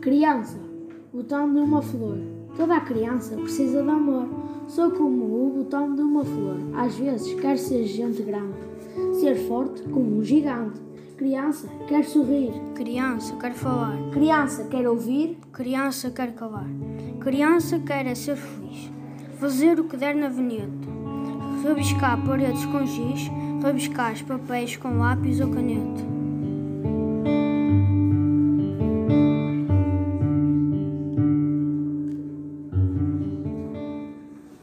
Criança, botão de uma flor. Toda a criança precisa de amor. Sou como o botão de uma flor. Às vezes quer ser gente grande, ser forte como um gigante. Criança quer sorrir. Criança quer falar. Criança quer ouvir. Criança quer calar. Criança quer é ser feliz. Fazer o que der na avenida. Rabiscar paredes com giz. Rabiscar os papéis com lápis ou caneta.